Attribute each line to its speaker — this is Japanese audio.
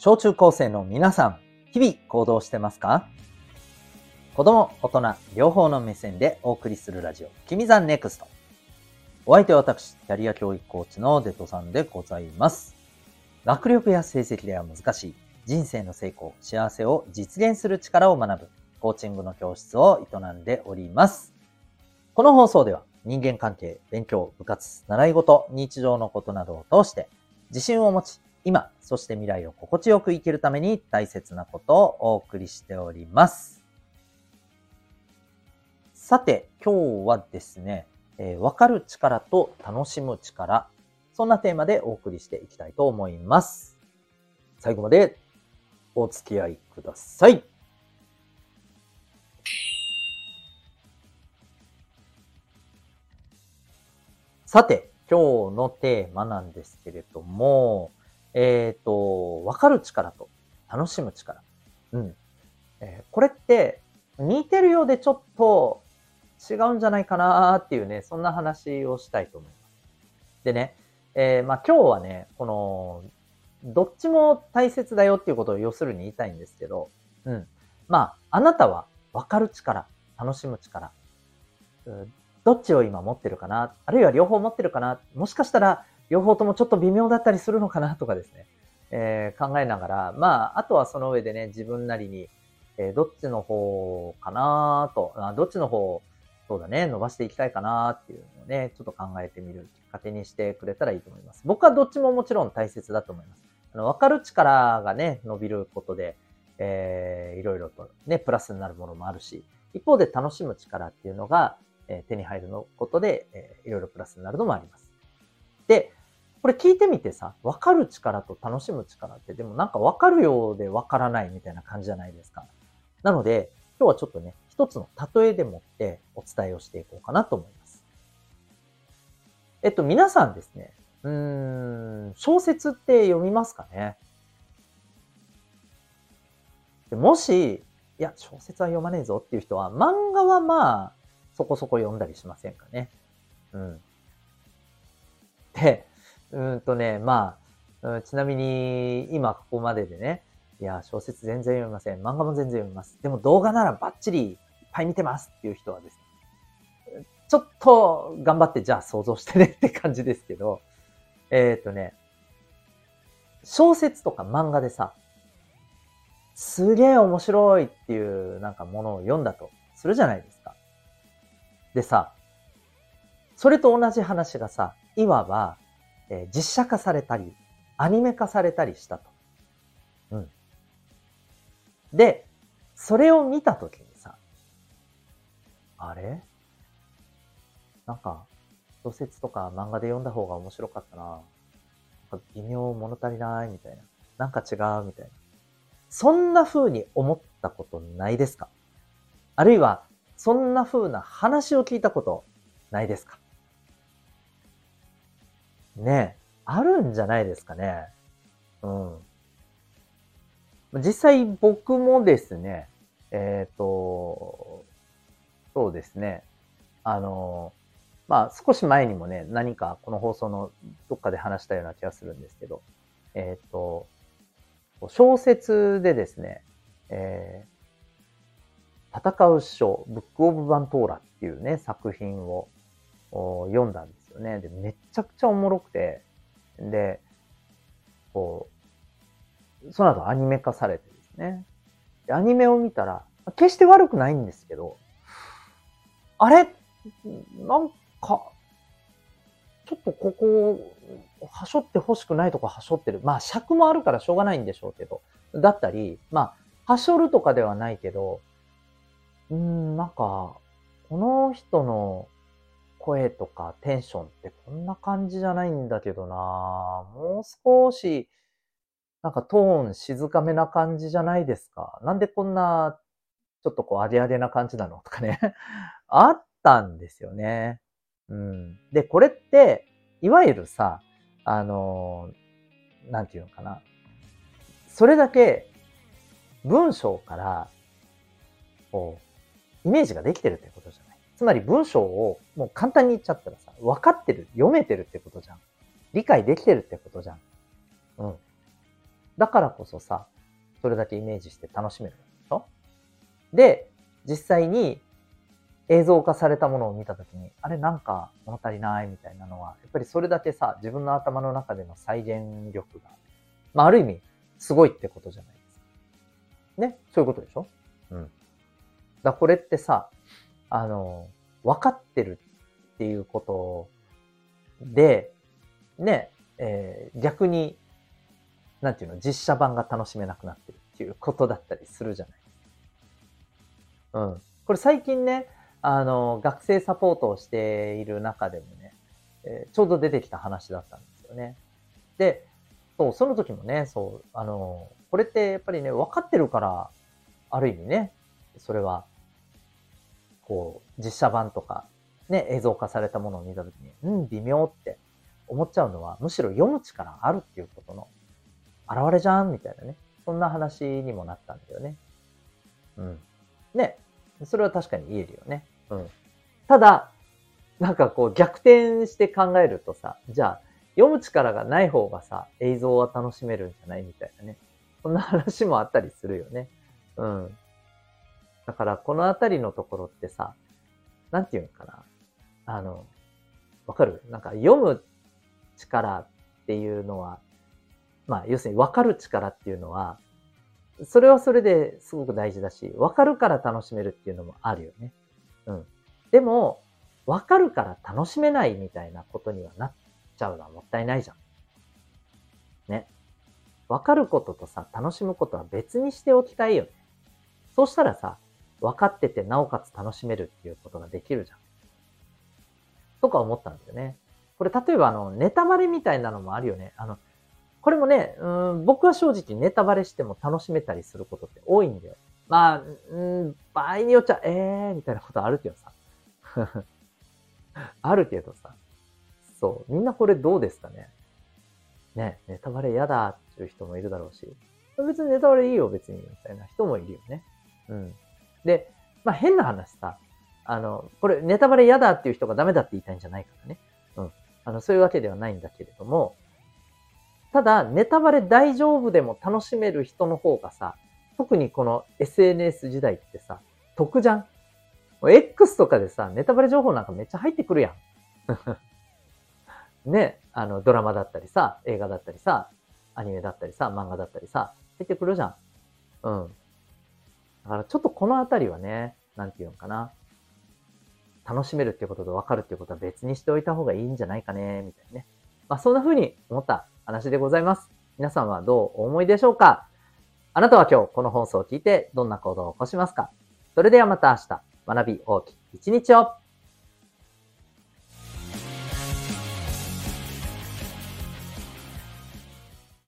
Speaker 1: 小中高生の皆さん、日々行動してますか？子供、大人、両方の目線でお送りするラジオ、君 the NEXT。お相手は私、キャリア教育コーチのデトさんでございます。学力や成績では難しい人生の成功、幸せを実現する力を学ぶコーチングの教室を営んでおります。この放送では人間関係、勉強、部活、習い事、日常のことなどを通して自信を持ち、今、そして未来を心地よく生きるために大切なことをお送りしております。さて、今日はですね、えー、わかる力と楽しむ力、そんなテーマでお送りしていきたいと思います。最後までお付き合いください。さて、今日のテーマなんですけれども、えっ、ー、と、わかる力と楽しむ力。うん。えー、これって似てるようでちょっと違うんじゃないかなっていうね、そんな話をしたいと思います。でね、えー、まあ今日はね、この、どっちも大切だよっていうことを要するに言いたいんですけど、うん。まあ、あなたは分かる力、楽しむ力、どっちを今持ってるかなあるいは両方持ってるかなもしかしたら両方ともちょっと微妙だったりするのかなとかですね、えー、考えながら、まあ、あとはその上でね、自分なりに、えー、どっちの方かなとあ、どっちの方、そうだね、伸ばしていきたいかなっていうのをね、ちょっと考えてみるきっかけにしてくれたらいいと思います。僕はどっちももちろん大切だと思います。あの、わかる力がね、伸びることで、えー、いろいろとね、プラスになるものもあるし、一方で楽しむ力っていうのが、えー、手に入るのことで、えー、いろいろプラスになるのもあります。で、これ聞いてみてさ、わかる力と楽しむ力って、でもなんかわかるようでわからないみたいな感じじゃないですか。なので、今日はちょっとね、一つの例えでもってお伝えをしていこうかなと思います。えっと、皆さんですね、うーん、小説って読みますかね？でもし、いや、小説は読まねえぞっていう人は、漫画はまあ、そこそこ読んだりしませんかね。うん。で、うんとね、まあ、うん、ちなみに、今ここまででね、いや、小説全然読みません。漫画も全然読みます。でも動画ならバッチリいっぱい見てますっていう人はですね、ちょっと頑張ってじゃあ想像してねって感じですけど、えっ、ー、とね、小説とか漫画でさ、すげえ面白いっていうなんかものを読んだとするじゃないですか。でさ、それと同じ話がさ、いわば、えー、実写化されたり、アニメ化されたりしたと。うん。で、それを見たときにさ、あれ？なんか、小説とか漫画で読んだ方が面白かったな。なんか微妙物足りないみたいな。なんか違うみたいな。そんな風に思ったことないですか？あるいは、そんな風な話を聞いたことないですか？ね、あるんじゃないですかね。うん。実際僕もですね、えっ、ー、と、そうですね。あの、まあ少し前にもね、何かこの放送のどっかで話したような気がするんですけど、えっ、ー、と、小説でですね、えー、戦う書、ブックオブバントーラっていうね、作品を読んだんですよね。で、めちゃくちゃおもろくて、で、こう、その後アニメ化されてですね。でアニメを見たら、決して悪くないんですけど、あれなんか、ちょっとここ、はしょって欲しくないとこはしょってる。まあ尺もあるからしょうがないんでしょうけど。だったり、まあ、はしょるとかではないけど、うん、なんか、この人の声とかテンションってこんな感じじゃないんだけどなもう少し、なんかトーン静かめな感じじゃないですか。なんでこんな、ちょっとこう、あであでな感じなのとかね あったんですよね。うん。で、これって、いわゆるさ、あのなんていうのかな。それだけ文章から、こう、イメージができてるってことじゃん。つまり文章をもう簡単に言っちゃったらさ、分かってる、読めてるってことじゃん。理解できてるってことじゃん。うん。だからこそさ、それだけイメージして楽しめるでしょ？で、実際に映像化されたものを見たときに、あれなんか物足りないみたいなのは、やっぱりそれだけさ、自分の頭の中での再現力が、まあある意味、すごいってことじゃないですか。ね？そういうことでしょ？うん。だこれってさ、あの、分かってるっていうことで、ね、えー、逆に、なんていうの、実写版が楽しめなくなってるっていうことだったりするじゃない。うん。これ最近ね、あの、学生サポートをしている中でもね、えー、ちょうど出てきた話だったんですよね。で、そう、その時もね、そう、あの、これってやっぱりね、分かってるから、ある意味ね、それは、こう、実写版とか、ね、映像化されたものを見た時に、うん、微妙って思っちゃうのは、むしろ読む力あるっていうことの現れじゃんみたいなね。そんな話にもなったんだよね。うん。ね。それは確かに言えるよね。うん。ただ、なんかこう逆転して考えるとさ、じゃあ、読む力がない方がさ、映像は楽しめるんじゃないみたいなね。そんな話もあったりするよね。うん。だから、このあたりのところってさ、なんていうのかな。あの、わかる？なんか読む力っていうのは、まあ、要するに分かる力っていうのは、それはそれですごく大事だし、分かるから楽しめるっていうのもあるよね。うん。でも、分かるから楽しめないみたいなことにはなっちゃうのはもったいないじゃん。ね。分かることとさ、楽しむことは別にしておきたいよね。そうしたらさ、分かっててなおかつ楽しめるっていうことができるじゃん。とか思ったんだよね。これ例えばあの、ネタバレみたいなのもあるよね。あの、これもね、うん、僕は正直ネタバレしても楽しめたりすることって多いんだよ。まあ、うん、場合によっちゃ、ええー、みたいなことあるけどさ。あるけどさ。そう。みんなこれどうですかねね、ネタバレ嫌だっていう人もいるだろうし。別にネタバレいいよ、別に、みたいな人もいるよね。うん。で、まあ変な話さ。あの、これネタバレ嫌だっていう人がダメだって言いたいんじゃないからね。うん。あの、そういうわけではないんだけれども、ただ、ネタバレ大丈夫でも楽しめる人の方がさ、特にこの SNS 時代ってさ、得じゃん ?X とかでさ、ネタバレ情報なんかめっちゃ入ってくるやん。ね、あの、ドラマだったりさ、映画だったりさ、アニメだったりさ、漫画だったりさ、入ってくるじゃん。うん。だからちょっとこのあたりはね、なんていうのかな。楽しめるっていうことと分かるっていうことは別にしておいた方がいいんじゃないかね、みたいなね。まあそんな風に思った話でございます。皆さんはどうお思いでしょうかあなたは今日この放送を聞いてどんな行動を起こしますかそれではまた明日、学び大きい一日を